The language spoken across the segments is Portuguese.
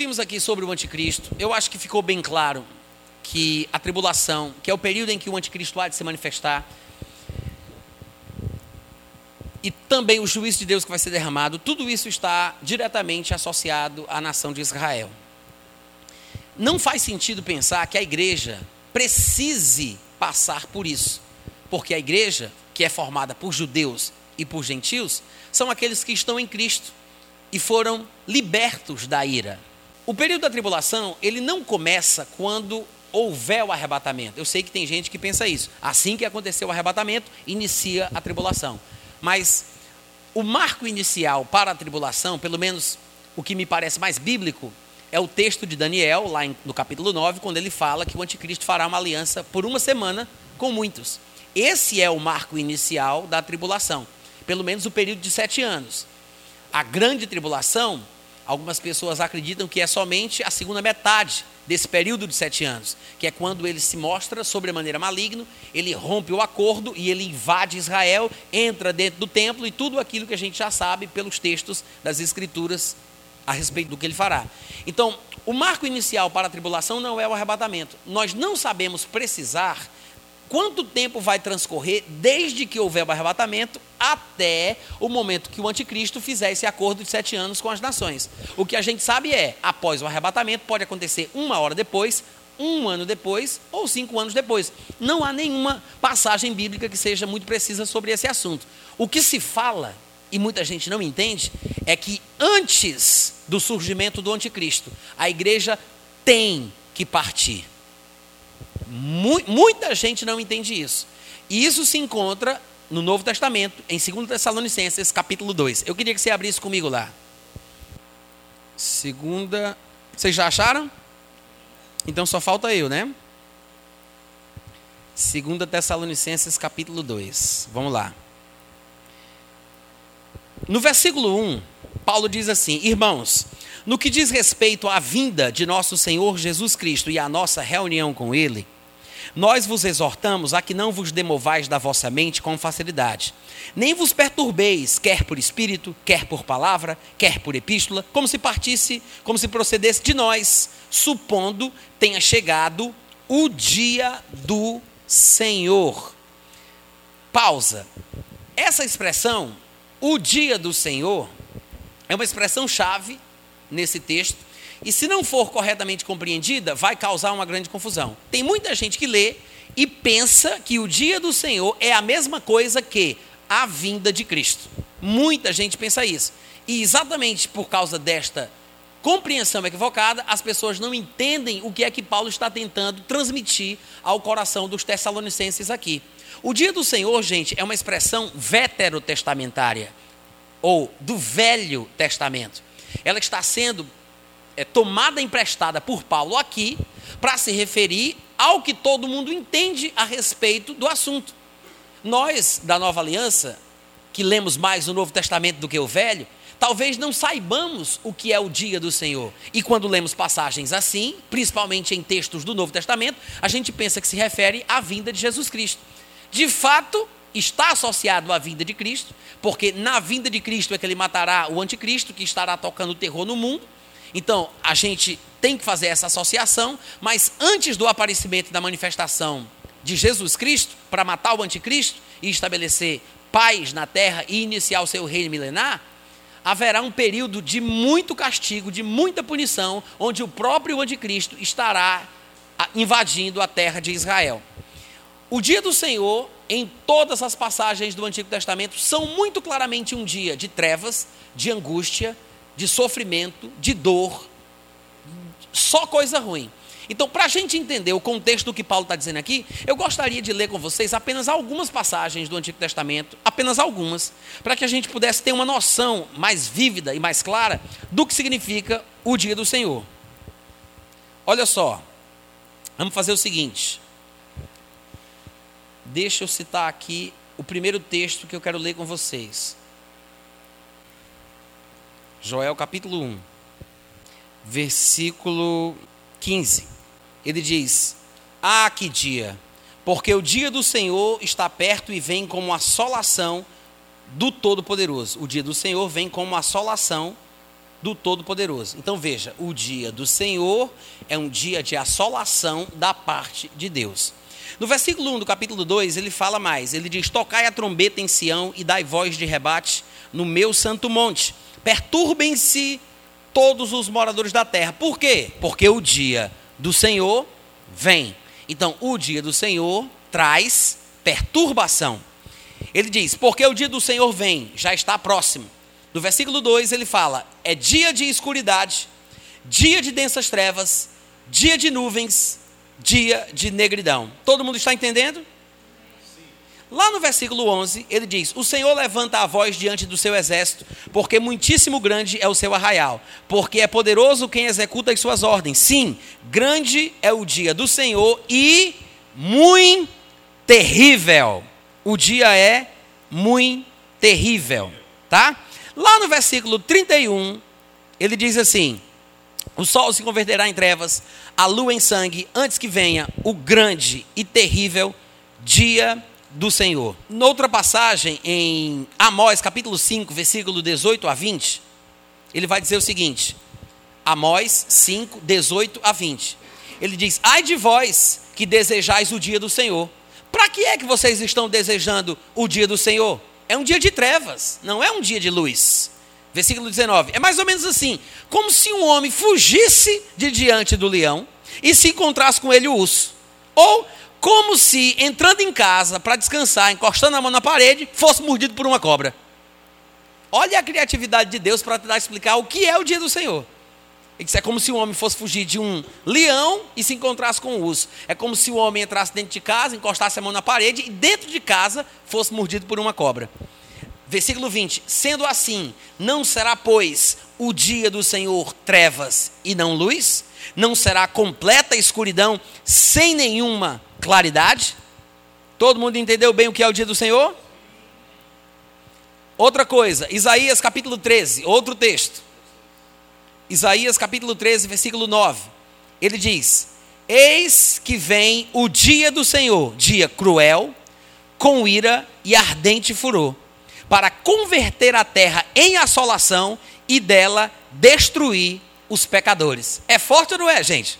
vimos aqui sobre o anticristo, eu acho que ficou bem claro que a tribulação, que é o período em que o anticristo há de se manifestar, e também o juízo de Deus que vai ser derramado, tudo isso está diretamente associado à nação de Israel. Não faz sentido pensar que a igreja precise passar por isso, porque a igreja, que é formada por judeus e por gentios, são aqueles que estão em Cristo e foram libertos da ira. O período da tribulação, ele não começa quando houver o arrebatamento. Eu sei que tem gente que pensa isso. Assim que aconteceu o arrebatamento, inicia a tribulação. Mas o marco inicial para a tribulação, pelo menos o que me parece mais bíblico, é o texto de Daniel, lá no capítulo 9, quando ele fala que o anticristo fará uma aliança por uma semana com muitos. Esse é o marco inicial da tribulação, pelo menos o período de sete anos. A grande tribulação, algumas pessoas acreditam que é somente a segunda metade desse período de sete anos, que é quando ele se mostra sobremaneira maligno, ele rompe o acordo e ele invade Israel, entra dentro do templo e tudo aquilo que a gente já sabe pelos textos das Escrituras a respeito do que ele fará. Então, o marco inicial para a tribulação não é o arrebatamento. Nós não sabemos precisar quanto tempo vai transcorrer desde que houver o arrebatamento até o momento que o anticristo fizer esse acordo de sete anos com as nações. O que a gente sabe é, após o arrebatamento, pode acontecer uma hora depois, um ano depois ou cinco anos depois. Não há nenhuma passagem bíblica que seja muito precisa sobre esse assunto. O que se fala, e muita gente não entende, é que antes do surgimento do anticristo, a igreja tem que partir muita gente não entende isso. E isso se encontra no Novo Testamento, em 2 Tessalonicenses, capítulo 2. Eu queria que você abrisse comigo lá. Segunda. Vocês já acharam? Então só falta eu, né? 2 Tessalonicenses, capítulo 2. Vamos lá. No versículo 1, Paulo diz assim: Irmãos, no que diz respeito à vinda de nosso Senhor Jesus Cristo e à nossa reunião com Ele, nós vos exortamos a que não vos demovais da vossa mente com facilidade, nem vos perturbeis, quer por espírito, quer por palavra, quer por epístola, como se partisse, como se procedesse de nós, supondo tenha chegado o dia do Senhor. Pausa. Essa expressão, o dia do Senhor, é uma expressão chave nesse texto e se não for corretamente compreendida, vai causar uma grande confusão. Tem muita gente que lê e pensa que o dia do Senhor é a mesma coisa que a vinda de Cristo. Muita gente pensa isso. E exatamente por causa desta compreensão equivocada, as pessoas não entendem o que é que Paulo está tentando transmitir ao coração dos tessalonicenses aqui. O dia do Senhor, gente, é uma expressão veterotestamentária, ou do Velho Testamento. Ela está sendo é, tomada emprestada por Paulo aqui para se referir ao que todo mundo entende a respeito do assunto. Nós, da nova aliança, que lemos mais o Novo Testamento do que o Velho, talvez não saibamos o que é o dia do Senhor. E quando lemos passagens assim, principalmente em textos do Novo Testamento, a gente pensa que se refere à vinda de Jesus Cristo. De fato, está associado à vinda de Cristo, porque na vinda de Cristo é que ele matará o anticristo, que estará tocando terror no mundo, então, a gente tem que fazer essa associação, mas antes do aparecimento da manifestação de Jesus Cristo, para matar o anticristo e estabelecer paz na terra e iniciar o seu reino milenar, haverá um período de muito castigo, de muita punição, onde o próprio anticristo estará invadindo a terra de Israel. O dia do Senhor, em todas as passagens do Antigo Testamento, são muito claramente um dia de trevas, de angústia, de sofrimento, de dor, só coisa ruim. Então, para a gente entender o contexto do que Paulo está dizendo aqui, eu gostaria de ler com vocês apenas algumas passagens do Antigo Testamento, apenas algumas, para que a gente pudesse ter uma noção mais vívida e mais clara do que significa o dia do Senhor. Olha só, vamos fazer o seguinte. Deixa eu citar aqui o primeiro texto que eu quero ler com vocês. Joel capítulo 1, versículo 15. Ele diz: Ah, que dia! Porque o dia do Senhor está perto e vem como assolação do Todo-Poderoso. O dia do Senhor vem como assolação do Todo-Poderoso. Então veja, o dia do Senhor é um dia de assolação da parte de Deus. No versículo 1 do capítulo 2, ele fala mais. Ele diz: Tocai a trombeta em Sião e dai voz de rebate no meu santo monte. Perturbem-se todos os moradores da terra. Por quê? Porque o dia do Senhor vem. Então, o dia do Senhor traz perturbação. Ele diz: Porque o dia do Senhor vem, já está próximo. No versículo 2 ele fala: É dia de escuridade, dia de densas trevas, dia de nuvens, dia de negridão. Todo mundo está entendendo? Lá no versículo 11, ele diz: O Senhor levanta a voz diante do seu exército, porque muitíssimo grande é o seu arraial, porque é poderoso quem executa as suas ordens. Sim, grande é o dia do Senhor e muito terrível. O dia é muito terrível, tá? Lá no versículo 31, ele diz assim: O sol se converterá em trevas, a lua em sangue, antes que venha o grande e terrível dia do Senhor. Noutra passagem, em Amós capítulo 5, versículo 18 a 20, ele vai dizer o seguinte: Amós 5, 18 a 20. Ele diz: Ai de vós que desejais o dia do Senhor. Para que é que vocês estão desejando o dia do Senhor? É um dia de trevas, não é um dia de luz. Versículo 19. É mais ou menos assim: como se um homem fugisse de diante do leão e se encontrasse com ele o urso. Ou como se, entrando em casa para descansar, encostando a mão na parede, fosse mordido por uma cobra. Olha a criatividade de Deus para tentar explicar o que é o dia do Senhor. é como se um homem fosse fugir de um leão e se encontrasse com um urso. É como se o homem entrasse dentro de casa, encostasse a mão na parede e dentro de casa fosse mordido por uma cobra. Versículo 20: Sendo assim, não será, pois, o dia do Senhor trevas e não luz? Não será completa escuridão sem nenhuma claridade. Todo mundo entendeu bem o que é o dia do Senhor? Outra coisa, Isaías capítulo 13, outro texto. Isaías capítulo 13, versículo 9. Ele diz: Eis que vem o dia do Senhor, dia cruel, com ira e ardente furor, para converter a terra em assolação e dela destruir os pecadores. É forte ou não é, gente?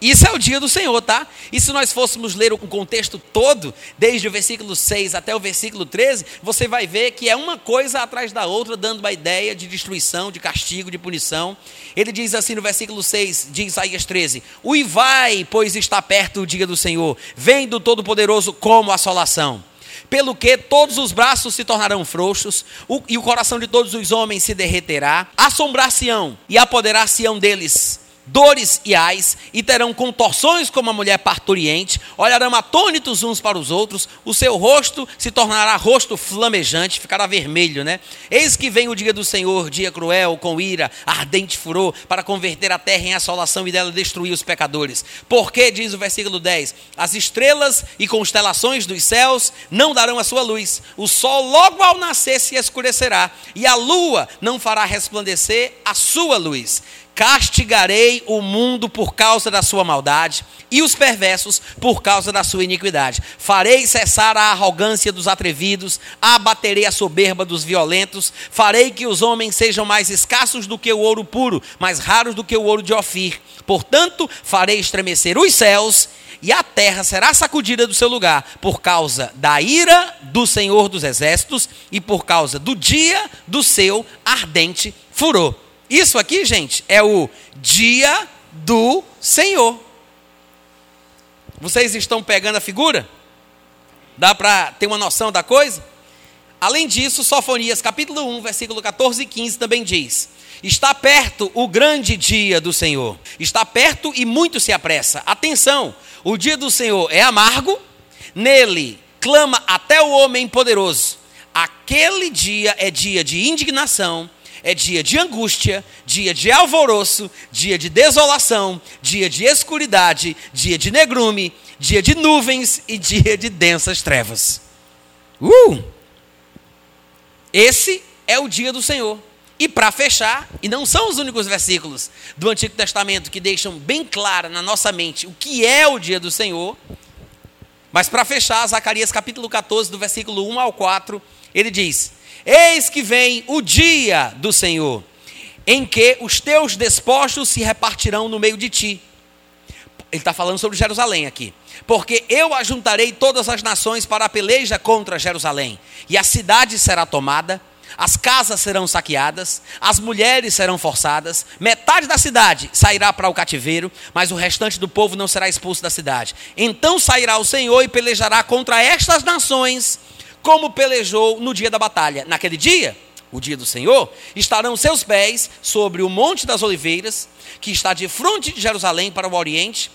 Isso é o dia do Senhor, tá? E se nós fôssemos ler o contexto todo, desde o versículo 6 até o versículo 13, você vai ver que é uma coisa atrás da outra, dando uma ideia de destruição, de castigo, de punição. Ele diz assim no versículo 6 de Isaías 13: Uivai, pois está perto o dia do Senhor, vem do Todo-Poderoso como assolação pelo que todos os braços se tornarão frouxos, e o coração de todos os homens se derreterá, assombrar-se-ão e apoderar-se-ão deles dores e ais, e terão contorções como a mulher parturiente, olharão atônitos uns para os outros, o seu rosto se tornará rosto flamejante, ficará vermelho, né? Eis que vem o dia do Senhor, dia cruel, com ira, ardente furor, para converter a terra em assolação e dela destruir os pecadores. Porque, diz o versículo 10, as estrelas e constelações dos céus não darão a sua luz, o sol logo ao nascer se escurecerá, e a lua não fará resplandecer a sua luz castigarei o mundo por causa da sua maldade e os perversos por causa da sua iniquidade. Farei cessar a arrogância dos atrevidos, abaterei a soberba dos violentos, farei que os homens sejam mais escassos do que o ouro puro, mais raros do que o ouro de Ofir. Portanto, farei estremecer os céus e a terra será sacudida do seu lugar por causa da ira do Senhor dos exércitos e por causa do dia do seu ardente furor. Isso aqui, gente, é o dia do Senhor. Vocês estão pegando a figura? Dá para ter uma noção da coisa? Além disso, Sofonias capítulo 1, versículo 14 e 15 também diz: Está perto o grande dia do Senhor. Está perto e muito se apressa. Atenção, o dia do Senhor é amargo, nele clama até o homem poderoso. Aquele dia é dia de indignação, é dia de angústia, dia de alvoroço, dia de desolação, dia de escuridade, dia de negrume, dia de nuvens e dia de densas trevas. Uh! Esse é o dia do Senhor. E para fechar, e não são os únicos versículos do Antigo Testamento que deixam bem clara na nossa mente o que é o dia do Senhor, mas para fechar, Zacarias capítulo 14, do versículo 1 ao 4, ele diz: Eis que vem o dia do Senhor. em que os teus despojos se repartirão no meio de ti. Ele está falando sobre Jerusalém aqui. Porque eu ajuntarei todas as nações para a peleja contra Jerusalém, e a cidade será tomada, as casas serão saqueadas, as mulheres serão forçadas, metade da cidade sairá para o cativeiro, mas o restante do povo não será expulso da cidade. Então sairá o Senhor e pelejará contra estas nações, como pelejou no dia da batalha. Naquele dia, o dia do Senhor, estarão seus pés sobre o Monte das Oliveiras, que está de frente de Jerusalém para o oriente.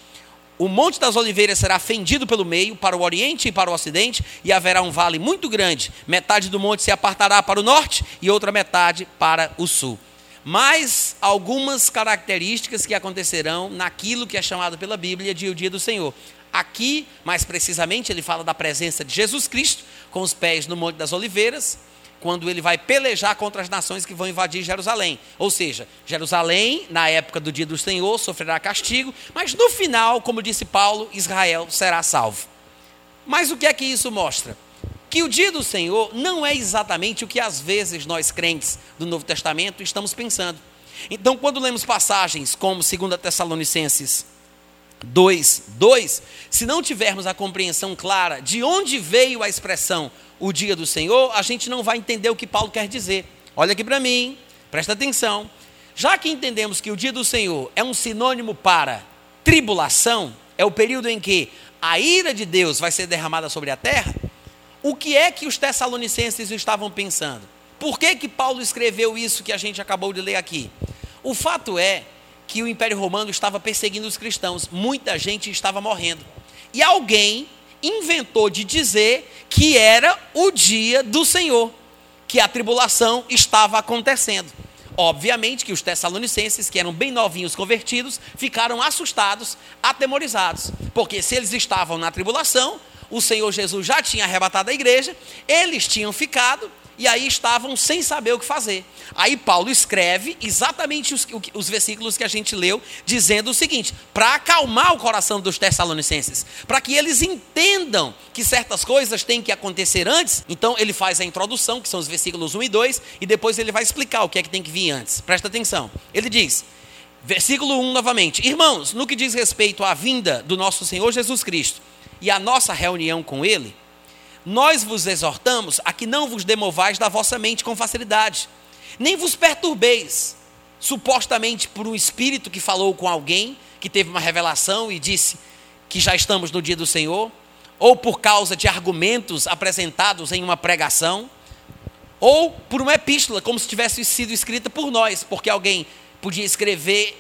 O Monte das Oliveiras será fendido pelo meio, para o oriente e para o ocidente, e haverá um vale muito grande. Metade do monte se apartará para o norte e outra metade para o sul. Mais algumas características que acontecerão naquilo que é chamado pela Bíblia de o dia do Senhor. Aqui, mais precisamente, ele fala da presença de Jesus Cristo com os pés no Monte das Oliveiras, quando ele vai pelejar contra as nações que vão invadir Jerusalém. Ou seja, Jerusalém, na época do dia do Senhor, sofrerá castigo, mas no final, como disse Paulo, Israel será salvo. Mas o que é que isso mostra? Que o dia do Senhor não é exatamente o que às vezes nós crentes do Novo Testamento estamos pensando. Então, quando lemos passagens como 2 Tessalonicenses 2, 2, se não tivermos a compreensão clara de onde veio a expressão o dia do Senhor, a gente não vai entender o que Paulo quer dizer. Olha aqui para mim, presta atenção. Já que entendemos que o dia do Senhor é um sinônimo para tribulação, é o período em que a ira de Deus vai ser derramada sobre a terra, o que é que os tessalonicenses estavam pensando? Por que, que Paulo escreveu isso que a gente acabou de ler aqui? O fato é que o Império Romano estava perseguindo os cristãos, muita gente estava morrendo. E alguém inventou de dizer que era o dia do Senhor, que a tribulação estava acontecendo. Obviamente que os tessalonicenses, que eram bem novinhos convertidos, ficaram assustados, atemorizados, porque se eles estavam na tribulação, o Senhor Jesus já tinha arrebatado a igreja, eles tinham ficado e aí estavam sem saber o que fazer. Aí Paulo escreve exatamente os, os versículos que a gente leu, dizendo o seguinte: para acalmar o coração dos tessalonicenses, para que eles entendam que certas coisas têm que acontecer antes. Então ele faz a introdução, que são os versículos 1 e 2, e depois ele vai explicar o que é que tem que vir antes. Presta atenção. Ele diz: Versículo 1 novamente: Irmãos, no que diz respeito à vinda do nosso Senhor Jesus Cristo e à nossa reunião com Ele, nós vos exortamos a que não vos demovais da vossa mente com facilidade, nem vos perturbeis, supostamente por um espírito que falou com alguém, que teve uma revelação e disse que já estamos no dia do Senhor, ou por causa de argumentos apresentados em uma pregação, ou por uma epístola, como se tivesse sido escrita por nós, porque alguém podia escrever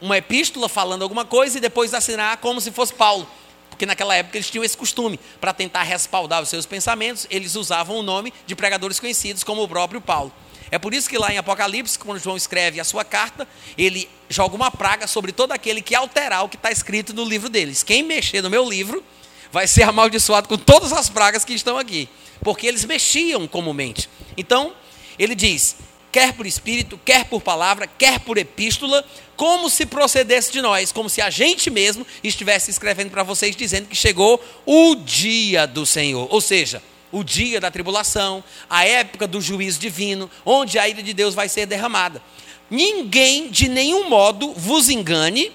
uma epístola falando alguma coisa e depois assinar como se fosse Paulo. Porque naquela época eles tinham esse costume, para tentar respaldar os seus pensamentos, eles usavam o nome de pregadores conhecidos, como o próprio Paulo. É por isso que lá em Apocalipse, quando João escreve a sua carta, ele joga uma praga sobre todo aquele que alterar o que está escrito no livro deles. Quem mexer no meu livro vai ser amaldiçoado com todas as pragas que estão aqui, porque eles mexiam comumente. Então, ele diz: quer por espírito, quer por palavra, quer por epístola, como se procedesse de nós, como se a gente mesmo estivesse escrevendo para vocês dizendo que chegou o dia do Senhor, ou seja, o dia da tribulação, a época do juízo divino, onde a ira de Deus vai ser derramada. Ninguém de nenhum modo vos engane,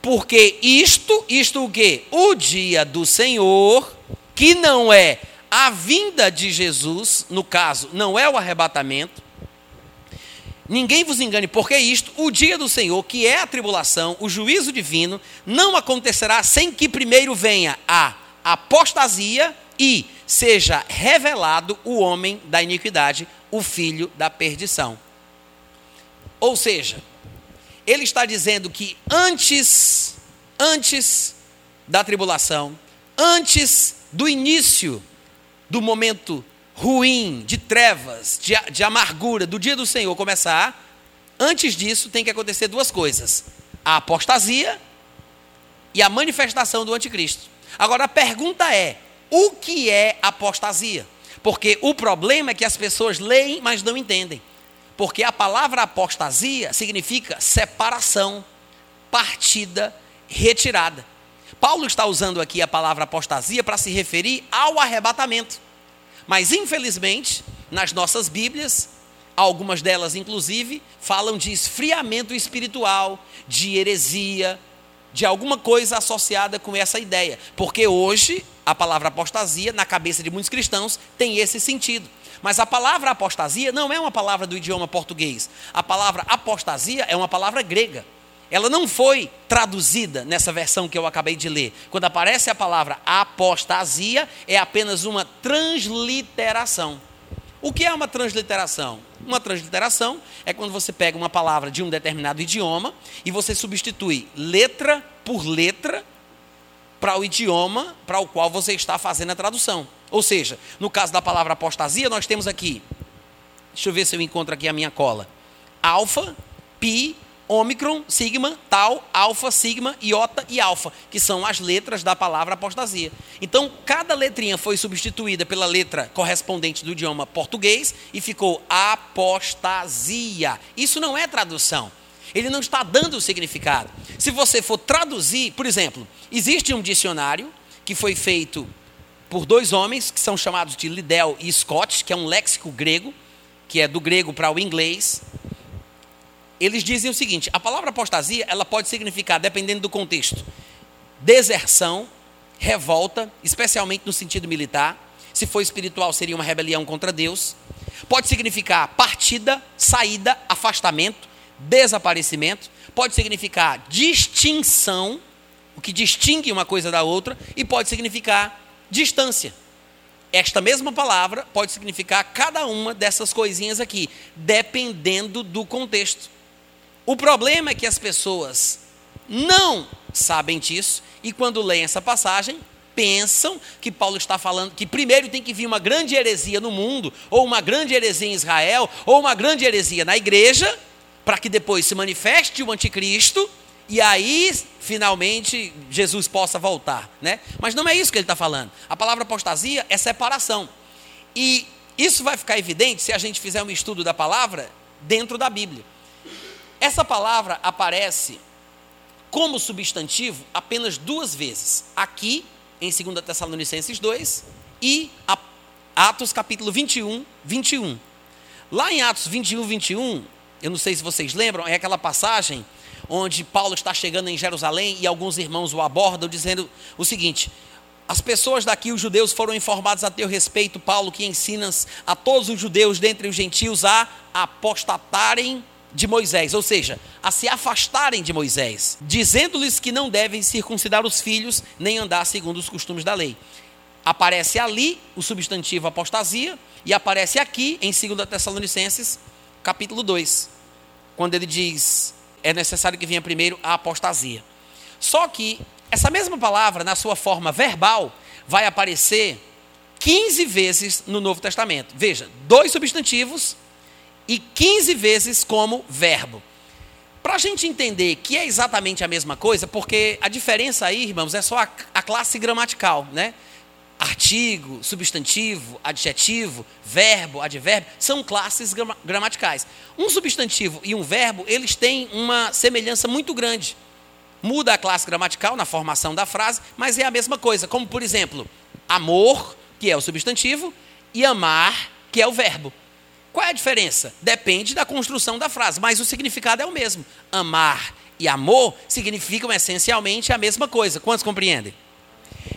porque isto, isto o quê? O dia do Senhor, que não é a vinda de Jesus, no caso, não é o arrebatamento, Ninguém vos engane, porque isto, o dia do Senhor, que é a tribulação, o juízo divino, não acontecerá sem que primeiro venha a apostasia e seja revelado o homem da iniquidade, o filho da perdição. Ou seja, ele está dizendo que antes, antes da tribulação, antes do início do momento ruim, de trevas, de, de amargura do dia do Senhor começar, antes disso tem que acontecer duas coisas: a apostasia e a manifestação do anticristo. Agora a pergunta é: o que é apostasia? Porque o problema é que as pessoas leem, mas não entendem. Porque a palavra apostasia significa separação, partida, retirada. Paulo está usando aqui a palavra apostasia para se referir ao arrebatamento. Mas, infelizmente, nas nossas Bíblias, algumas delas, inclusive, falam de esfriamento espiritual, de heresia, de alguma coisa associada com essa ideia. Porque hoje, a palavra apostasia, na cabeça de muitos cristãos, tem esse sentido. Mas a palavra apostasia não é uma palavra do idioma português. A palavra apostasia é uma palavra grega. Ela não foi traduzida nessa versão que eu acabei de ler. Quando aparece a palavra apostasia, é apenas uma transliteração. O que é uma transliteração? Uma transliteração é quando você pega uma palavra de um determinado idioma e você substitui letra por letra para o idioma para o qual você está fazendo a tradução. Ou seja, no caso da palavra apostasia, nós temos aqui, deixa eu ver se eu encontro aqui a minha cola: alfa, pi, ômicron, sigma, tal, alfa, sigma, iota e alfa, que são as letras da palavra apostasia. Então, cada letrinha foi substituída pela letra correspondente do idioma português e ficou apostasia. Isso não é tradução. Ele não está dando o significado. Se você for traduzir, por exemplo, existe um dicionário que foi feito por dois homens que são chamados de Liddell e Scott, que é um léxico grego, que é do grego para o inglês eles dizem o seguinte: a palavra apostasia ela pode significar, dependendo do contexto, deserção, revolta, especialmente no sentido militar. Se for espiritual, seria uma rebelião contra Deus. Pode significar partida, saída, afastamento, desaparecimento. Pode significar distinção, o que distingue uma coisa da outra. E pode significar distância. Esta mesma palavra pode significar cada uma dessas coisinhas aqui, dependendo do contexto. O problema é que as pessoas não sabem disso e quando leem essa passagem pensam que Paulo está falando que primeiro tem que vir uma grande heresia no mundo, ou uma grande heresia em Israel, ou uma grande heresia na igreja, para que depois se manifeste o anticristo e aí finalmente Jesus possa voltar, né? Mas não é isso que ele está falando. A palavra apostasia é separação. E isso vai ficar evidente se a gente fizer um estudo da palavra dentro da Bíblia. Essa palavra aparece como substantivo apenas duas vezes. Aqui, em 2 Tessalonicenses 2 e Atos capítulo 21, 21. Lá em Atos 21, 21, eu não sei se vocês lembram, é aquela passagem onde Paulo está chegando em Jerusalém e alguns irmãos o abordam dizendo o seguinte: as pessoas daqui, os judeus, foram informados a teu respeito, Paulo, que ensinas a todos os judeus dentre os gentios a apostatarem de Moisés, ou seja, a se afastarem de Moisés, dizendo-lhes que não devem circuncidar os filhos nem andar segundo os costumes da lei. Aparece ali o substantivo apostasia e aparece aqui em 2 Tessalonicenses, capítulo 2, quando ele diz: é necessário que venha primeiro a apostasia. Só que essa mesma palavra, na sua forma verbal, vai aparecer 15 vezes no Novo Testamento. Veja, dois substantivos e 15 vezes como verbo. Para a gente entender que é exatamente a mesma coisa, porque a diferença aí, irmãos, é só a, a classe gramatical, né? Artigo, substantivo, adjetivo, verbo, advérbio, são classes gramaticais. Um substantivo e um verbo, eles têm uma semelhança muito grande. Muda a classe gramatical na formação da frase, mas é a mesma coisa. Como, por exemplo, amor, que é o substantivo, e amar, que é o verbo. Qual é a diferença? Depende da construção da frase, mas o significado é o mesmo. Amar e amor significam essencialmente a mesma coisa. Quantos compreendem?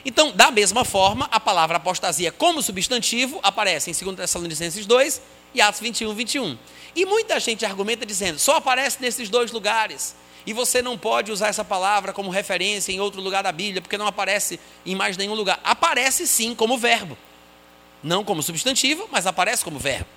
Então, da mesma forma, a palavra apostasia como substantivo aparece em 2 Tessalonicenses 2 e Atos 21, 21. E muita gente argumenta dizendo, só aparece nesses dois lugares. E você não pode usar essa palavra como referência em outro lugar da Bíblia, porque não aparece em mais nenhum lugar. Aparece sim como verbo. Não como substantivo, mas aparece como verbo.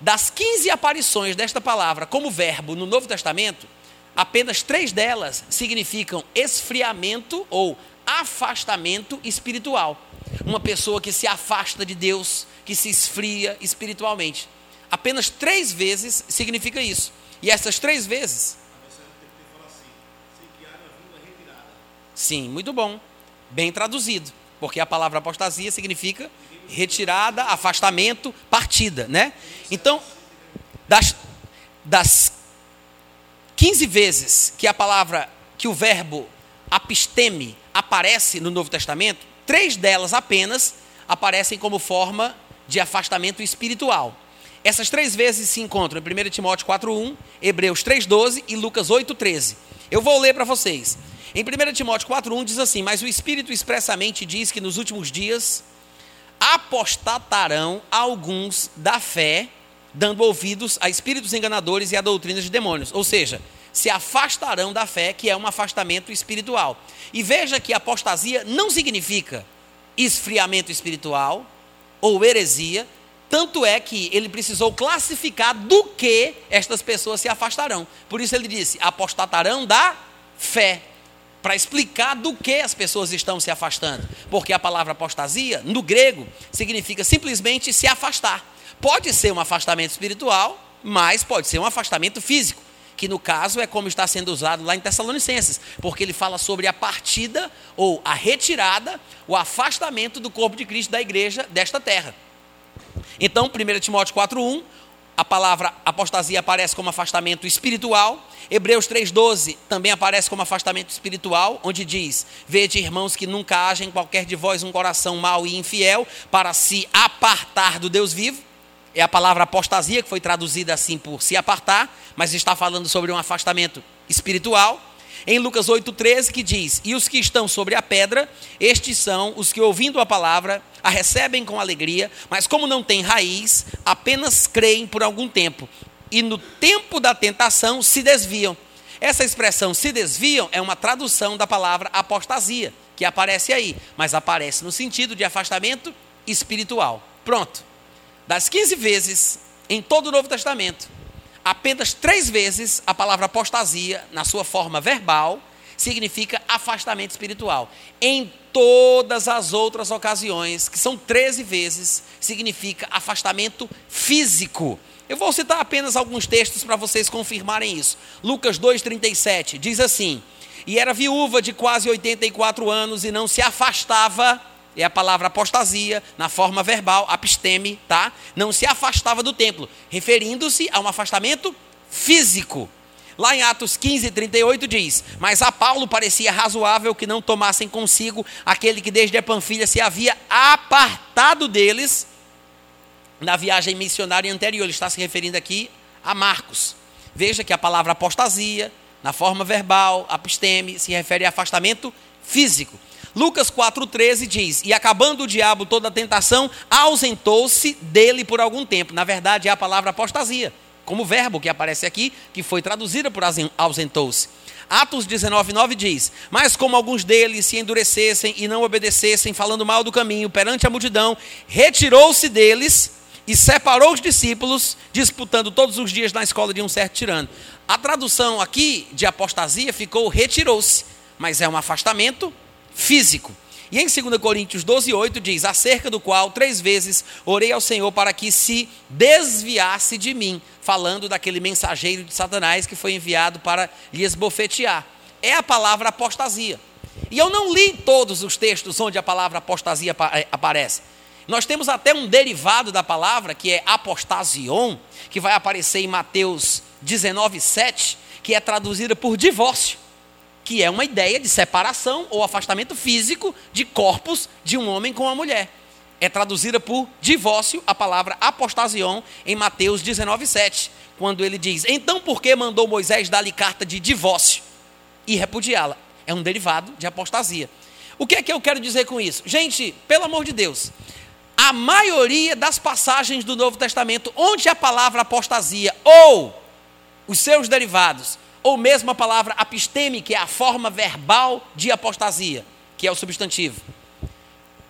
Das 15 aparições desta palavra como verbo no Novo Testamento, apenas três delas significam esfriamento ou afastamento espiritual. Uma pessoa que se afasta de Deus, que se esfria espiritualmente. Apenas três vezes significa isso. E essas três vezes. Sim, muito bom. Bem traduzido. Porque a palavra apostasia significa retirada, afastamento, partida, né? Então, das, das 15 vezes que a palavra, que o verbo apisteme aparece no Novo Testamento, três delas apenas aparecem como forma de afastamento espiritual. Essas três vezes se encontram em 1 Timóteo 4,1, Hebreus 3,12 e Lucas 8,13. Eu vou ler para vocês. Em 1 Timóteo 4,1 diz assim: Mas o Espírito expressamente diz que nos últimos dias apostatarão alguns da fé, dando ouvidos a espíritos enganadores e a doutrinas de demônios. Ou seja, se afastarão da fé, que é um afastamento espiritual. E veja que apostasia não significa esfriamento espiritual ou heresia, tanto é que ele precisou classificar do que estas pessoas se afastarão. Por isso ele disse: apostatarão da fé. Para explicar do que as pessoas estão se afastando. Porque a palavra apostasia, no grego, significa simplesmente se afastar. Pode ser um afastamento espiritual, mas pode ser um afastamento físico. Que no caso é como está sendo usado lá em Tessalonicenses, porque ele fala sobre a partida ou a retirada, o afastamento do corpo de Cristo da igreja desta terra. Então, 1 Timóteo 4,1, a palavra apostasia aparece como afastamento espiritual. Hebreus 3,12 também aparece como afastamento espiritual, onde diz: Vede, irmãos, que nunca haja em qualquer de vós um coração mau e infiel para se apartar do Deus vivo. É a palavra apostasia, que foi traduzida assim por se apartar, mas está falando sobre um afastamento espiritual em Lucas 8,13, que diz: E os que estão sobre a pedra, estes são os que, ouvindo a palavra, a recebem com alegria, mas como não têm raiz, apenas creem por algum tempo. E no tempo da tentação se desviam. Essa expressão se desviam é uma tradução da palavra apostasia, que aparece aí, mas aparece no sentido de afastamento espiritual. Pronto. Das 15 vezes em todo o Novo Testamento, apenas três vezes a palavra apostasia, na sua forma verbal, significa afastamento espiritual. Em todas as outras ocasiões, que são 13 vezes, significa afastamento físico. Eu vou citar apenas alguns textos para vocês confirmarem isso. Lucas 2,37 diz assim: E era viúva de quase 84 anos e não se afastava é a palavra apostasia, na forma verbal, apisteme, tá? Não se afastava do templo, referindo-se a um afastamento físico. Lá em Atos 15, 38 diz: Mas a Paulo parecia razoável que não tomassem consigo aquele que desde a Panfilha se havia apartado deles na viagem missionária anterior. Ele está se referindo aqui a Marcos. Veja que a palavra apostasia, na forma verbal, apisteme, se refere a afastamento físico. Lucas 4,13 diz: E acabando o diabo toda a tentação, ausentou-se dele por algum tempo. Na verdade, é a palavra apostasia, como verbo que aparece aqui, que foi traduzida por ausentou-se. Atos 19,9 diz: Mas como alguns deles se endurecessem e não obedecessem, falando mal do caminho perante a multidão, retirou-se deles e separou os discípulos, disputando todos os dias na escola de um certo tirano. A tradução aqui de apostasia ficou retirou-se, mas é um afastamento físico. E em 2 Coríntios 12, 8 diz: Acerca do qual três vezes orei ao Senhor para que se desviasse de mim, falando daquele mensageiro de Satanás que foi enviado para lhe esbofetear. É a palavra apostasia. E eu não li todos os textos onde a palavra apostasia eh, aparece. Nós temos até um derivado da palavra, que é apostasion, que vai aparecer em Mateus 19, 7, que é traduzida por divórcio que é uma ideia de separação ou afastamento físico de corpos de um homem com uma mulher. É traduzida por divórcio a palavra apostasion em Mateus 19:7, quando ele diz: "Então por que mandou Moisés dar-lhe carta de divórcio e repudiá-la?" É um derivado de apostasia. O que é que eu quero dizer com isso? Gente, pelo amor de Deus, a maioria das passagens do Novo Testamento onde a palavra apostasia ou os seus derivados ou mesmo a palavra apisteme, que é a forma verbal de apostasia, que é o substantivo.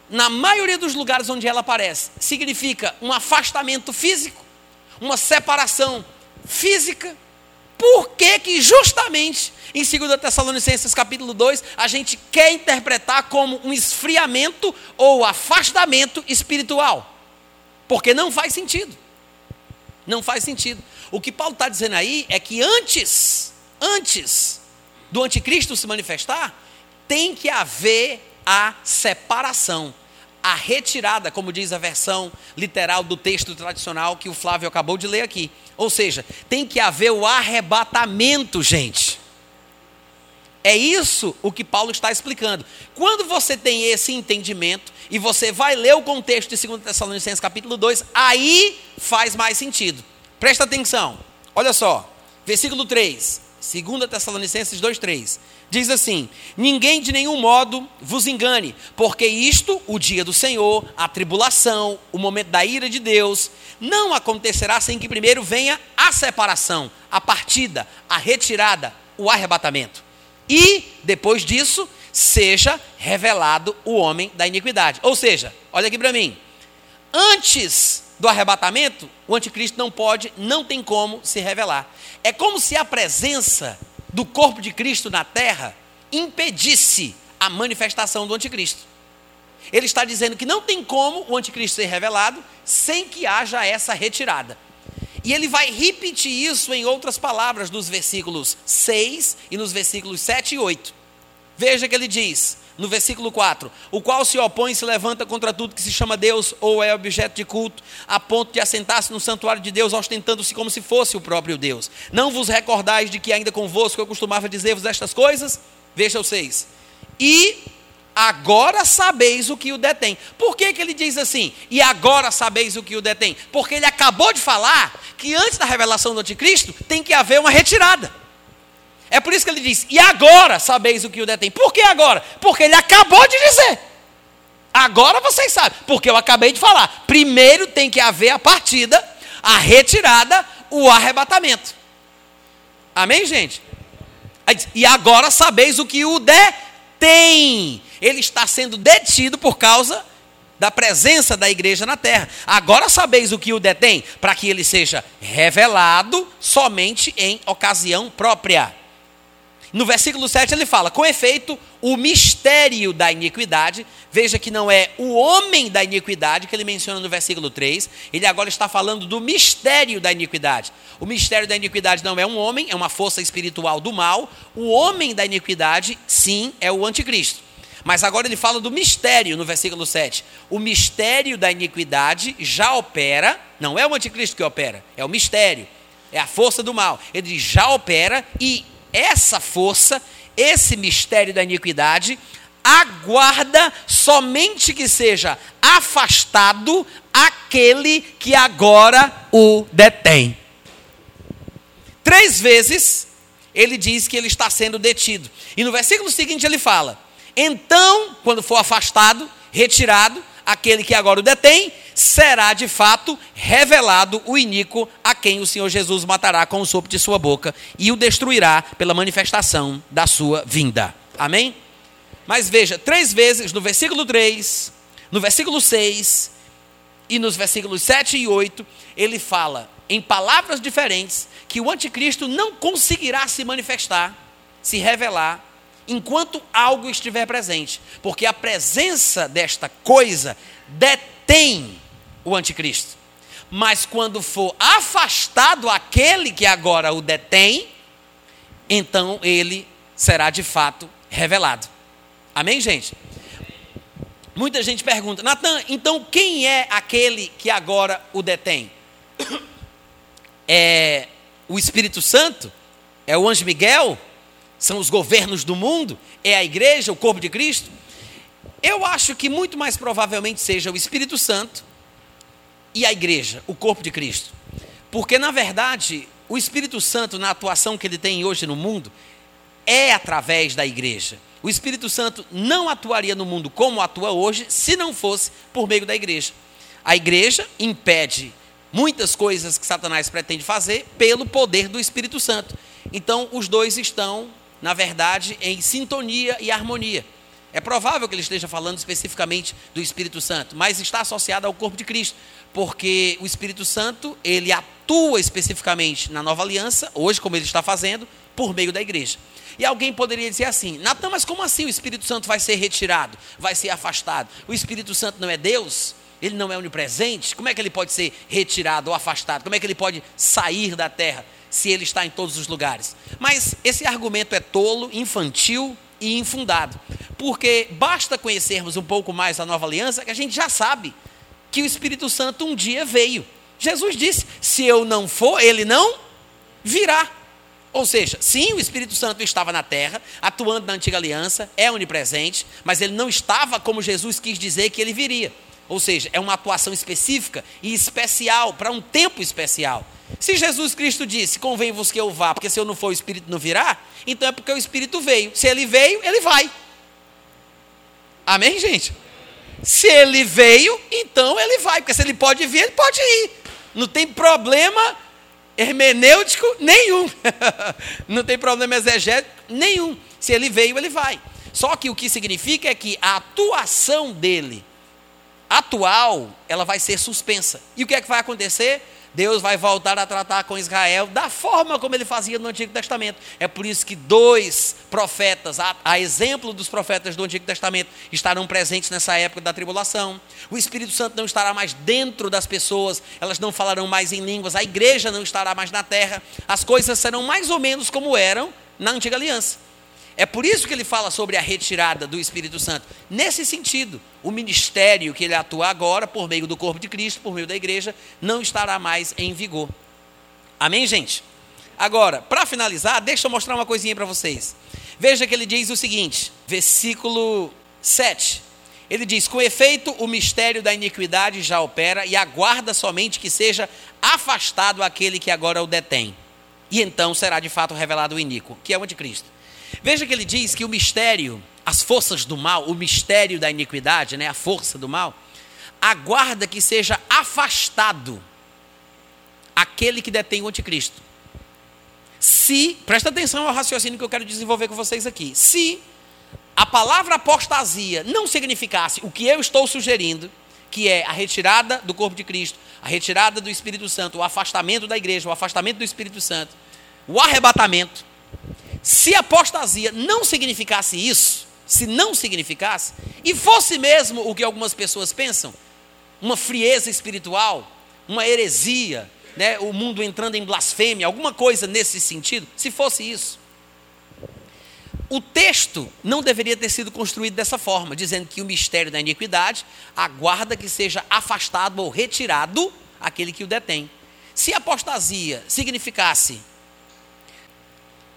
Na maioria dos lugares onde ela aparece, significa um afastamento físico, uma separação física. Por que que justamente em 2 Tessalonicenses capítulo 2, a gente quer interpretar como um esfriamento ou afastamento espiritual? Porque não faz sentido. Não faz sentido. O que Paulo está dizendo aí é que antes antes do anticristo se manifestar, tem que haver a separação, a retirada, como diz a versão literal do texto tradicional que o Flávio acabou de ler aqui. Ou seja, tem que haver o arrebatamento, gente. É isso o que Paulo está explicando. Quando você tem esse entendimento e você vai ler o contexto de 2 Tessalonicenses capítulo 2, aí faz mais sentido. Presta atenção. Olha só. Versículo 3. 2 Tessalonicenses 2:3. Diz assim: Ninguém de nenhum modo vos engane, porque isto, o dia do Senhor, a tribulação, o momento da ira de Deus, não acontecerá sem que primeiro venha a separação, a partida, a retirada, o arrebatamento. E, depois disso, seja revelado o homem da iniquidade. Ou seja, olha aqui para mim. Antes do arrebatamento, o anticristo não pode, não tem como se revelar. É como se a presença do corpo de Cristo na terra impedisse a manifestação do anticristo. Ele está dizendo que não tem como o anticristo ser revelado sem que haja essa retirada. E ele vai repetir isso em outras palavras nos versículos 6 e nos versículos 7 e 8. Veja que ele diz: no versículo 4: O qual se opõe e se levanta contra tudo que se chama Deus ou é objeto de culto, a ponto de assentar-se no santuário de Deus, ostentando-se como se fosse o próprio Deus. Não vos recordais de que ainda convosco eu costumava dizer-vos estas coisas? Veja o 6. E agora sabeis o que o detém. Por que, que ele diz assim? E agora sabeis o que o detém? Porque ele acabou de falar que antes da revelação do anticristo tem que haver uma retirada. É por isso que ele diz: E agora sabeis o que o detém. Por que agora? Porque ele acabou de dizer. Agora vocês sabem, porque eu acabei de falar. Primeiro tem que haver a partida, a retirada, o arrebatamento. Amém, gente? E agora sabeis o que o detém. Ele está sendo detido por causa da presença da igreja na terra. Agora sabeis o que o detém, para que ele seja revelado somente em ocasião própria. No versículo 7 ele fala: com efeito, o mistério da iniquidade, veja que não é o homem da iniquidade que ele menciona no versículo 3, ele agora está falando do mistério da iniquidade. O mistério da iniquidade não é um homem, é uma força espiritual do mal. O homem da iniquidade, sim, é o anticristo. Mas agora ele fala do mistério no versículo 7. O mistério da iniquidade já opera, não é o anticristo que opera, é o mistério, é a força do mal. Ele já opera e essa força, esse mistério da iniquidade, aguarda somente que seja afastado aquele que agora o detém. Três vezes ele diz que ele está sendo detido. E no versículo seguinte ele fala: Então, quando for afastado, retirado, aquele que agora o detém, será de fato revelado o iníquo a quem o Senhor Jesus matará com o sopro de sua boca e o destruirá pela manifestação da sua vinda. Amém? Mas veja, três vezes no versículo 3, no versículo 6 e nos versículos 7 e 8, ele fala em palavras diferentes que o anticristo não conseguirá se manifestar, se revelar, enquanto algo estiver presente, porque a presença desta coisa detém o anticristo. Mas quando for afastado aquele que agora o detém, então ele será de fato revelado. Amém, gente? Muita gente pergunta, Natan, então quem é aquele que agora o detém? É o Espírito Santo? É o anjo Miguel? São os governos do mundo? É a igreja, o corpo de Cristo? Eu acho que muito mais provavelmente seja o Espírito Santo e a igreja, o corpo de Cristo. Porque, na verdade, o Espírito Santo, na atuação que ele tem hoje no mundo, é através da igreja. O Espírito Santo não atuaria no mundo como atua hoje se não fosse por meio da igreja. A igreja impede muitas coisas que Satanás pretende fazer pelo poder do Espírito Santo. Então, os dois estão, na verdade, em sintonia e harmonia. É provável que ele esteja falando especificamente do Espírito Santo, mas está associado ao corpo de Cristo, porque o Espírito Santo, ele atua especificamente na nova aliança, hoje como ele está fazendo, por meio da igreja. E alguém poderia dizer assim: Natan, mas como assim o Espírito Santo vai ser retirado, vai ser afastado? O Espírito Santo não é Deus? Ele não é onipresente? Como é que ele pode ser retirado ou afastado? Como é que ele pode sair da terra se ele está em todos os lugares? Mas esse argumento é tolo, infantil e infundado. Porque basta conhecermos um pouco mais a nova aliança que a gente já sabe que o Espírito Santo um dia veio. Jesus disse: se eu não for, ele não virá. Ou seja, sim, o Espírito Santo estava na terra, atuando na antiga aliança, é onipresente, mas ele não estava como Jesus quis dizer que ele viria. Ou seja, é uma atuação específica e especial, para um tempo especial. Se Jesus Cristo disse, convém-vos que eu vá, porque se eu não for, o Espírito não virá, então é porque o Espírito veio. Se ele veio, ele vai. Amém, gente? Se ele veio, então ele vai, porque se ele pode vir, ele pode ir. Não tem problema hermenêutico nenhum. não tem problema exegético nenhum. Se ele veio, ele vai. Só que o que significa é que a atuação dele atual, ela vai ser suspensa. E o que é que vai acontecer? Deus vai voltar a tratar com Israel da forma como ele fazia no Antigo Testamento. É por isso que dois profetas, a, a, exemplo dos profetas do Antigo Testamento, estarão presentes nessa época da tribulação. O Espírito Santo não estará mais dentro das pessoas, elas não falarão mais em línguas, a igreja não estará mais na terra. As coisas serão mais ou menos como eram na Antiga Aliança. É por isso que ele fala sobre a retirada do Espírito Santo. Nesse sentido, o ministério que ele atua agora, por meio do corpo de Cristo, por meio da igreja, não estará mais em vigor. Amém, gente? Agora, para finalizar, deixa eu mostrar uma coisinha para vocês. Veja que ele diz o seguinte, versículo 7. Ele diz: Com efeito, o mistério da iniquidade já opera e aguarda somente que seja afastado aquele que agora o detém. E então será de fato revelado o iníquo, que é o anticristo. Veja que ele diz que o mistério, as forças do mal, o mistério da iniquidade, né, a força do mal, aguarda que seja afastado aquele que detém o anticristo. Se, presta atenção ao raciocínio que eu quero desenvolver com vocês aqui. Se a palavra apostasia não significasse o que eu estou sugerindo, que é a retirada do corpo de Cristo, a retirada do Espírito Santo, o afastamento da igreja, o afastamento do Espírito Santo, o arrebatamento, se apostasia não significasse isso, se não significasse, e fosse mesmo o que algumas pessoas pensam, uma frieza espiritual, uma heresia, né, o mundo entrando em blasfêmia, alguma coisa nesse sentido, se fosse isso. O texto não deveria ter sido construído dessa forma, dizendo que o mistério da iniquidade aguarda que seja afastado ou retirado aquele que o detém. Se apostasia significasse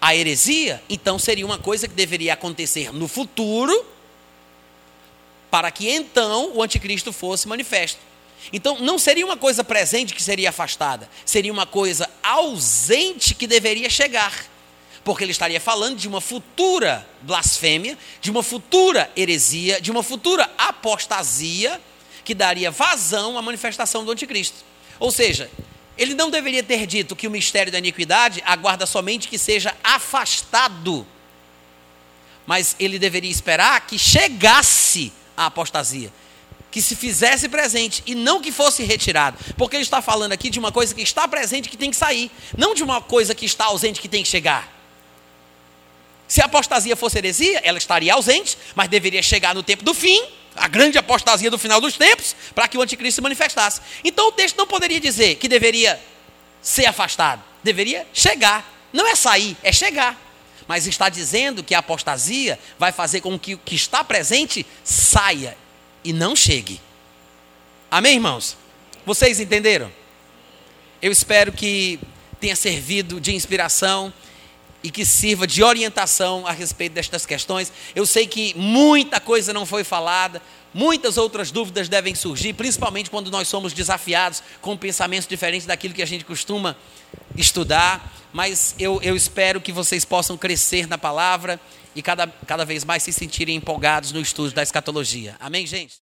a heresia, então seria uma coisa que deveria acontecer no futuro, para que então o anticristo fosse manifesto. Então não seria uma coisa presente que seria afastada, seria uma coisa ausente que deveria chegar. Porque ele estaria falando de uma futura blasfêmia, de uma futura heresia, de uma futura apostasia que daria vazão à manifestação do anticristo. Ou seja, ele não deveria ter dito que o mistério da iniquidade aguarda somente que seja afastado, mas ele deveria esperar que chegasse a apostasia, que se fizesse presente e não que fosse retirado, porque ele está falando aqui de uma coisa que está presente que tem que sair, não de uma coisa que está ausente que tem que chegar. Se a apostasia fosse heresia, ela estaria ausente, mas deveria chegar no tempo do fim a grande apostasia do final dos tempos, para que o anticristo se manifestasse. Então o texto não poderia dizer que deveria ser afastado, deveria chegar. Não é sair, é chegar. Mas está dizendo que a apostasia vai fazer com que o que está presente saia e não chegue. Amém, irmãos? Vocês entenderam? Eu espero que tenha servido de inspiração e que sirva de orientação a respeito destas questões. Eu sei que muita coisa não foi falada, muitas outras dúvidas devem surgir, principalmente quando nós somos desafiados com pensamentos diferentes daquilo que a gente costuma estudar. Mas eu, eu espero que vocês possam crescer na palavra e cada, cada vez mais se sentirem empolgados no estudo da escatologia. Amém, gente?